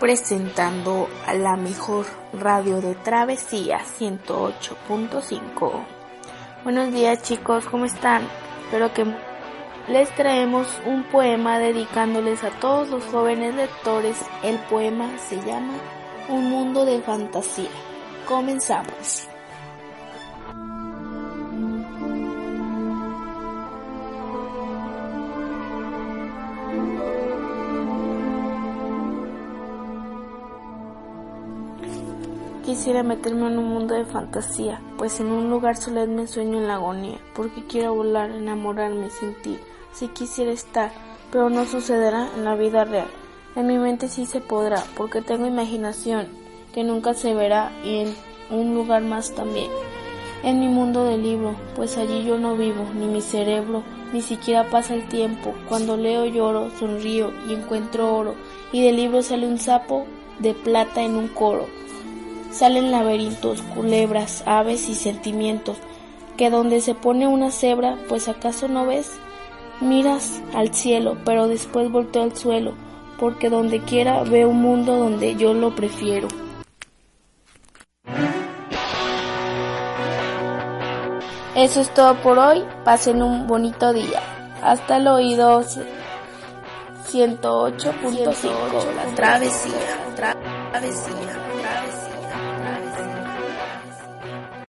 Presentando a la mejor radio de travesía 108.5. Buenos días chicos, ¿cómo están? Espero que les traemos un poema dedicándoles a todos los jóvenes lectores. El poema se llama Un mundo de fantasía. Comenzamos. Quisiera meterme en un mundo de fantasía, pues en un lugar solemne sueño en la agonía, porque quiero volar, enamorarme, sentir, si quisiera estar, pero no sucederá en la vida real. En mi mente sí se podrá, porque tengo imaginación, que nunca se verá, y en un lugar más también. En mi mundo de libro, pues allí yo no vivo, ni mi cerebro, ni siquiera pasa el tiempo. Cuando leo lloro, sonrío y encuentro oro, y del libro sale un sapo de plata en un coro salen laberintos, culebras, aves y sentimientos, que donde se pone una cebra, pues acaso no ves? Miras al cielo, pero después volteo al suelo, porque donde quiera veo un mundo donde yo lo prefiero. Eso es todo por hoy, pasen un bonito día. Hasta el oído 108.5, la travesía, travesía, travesía.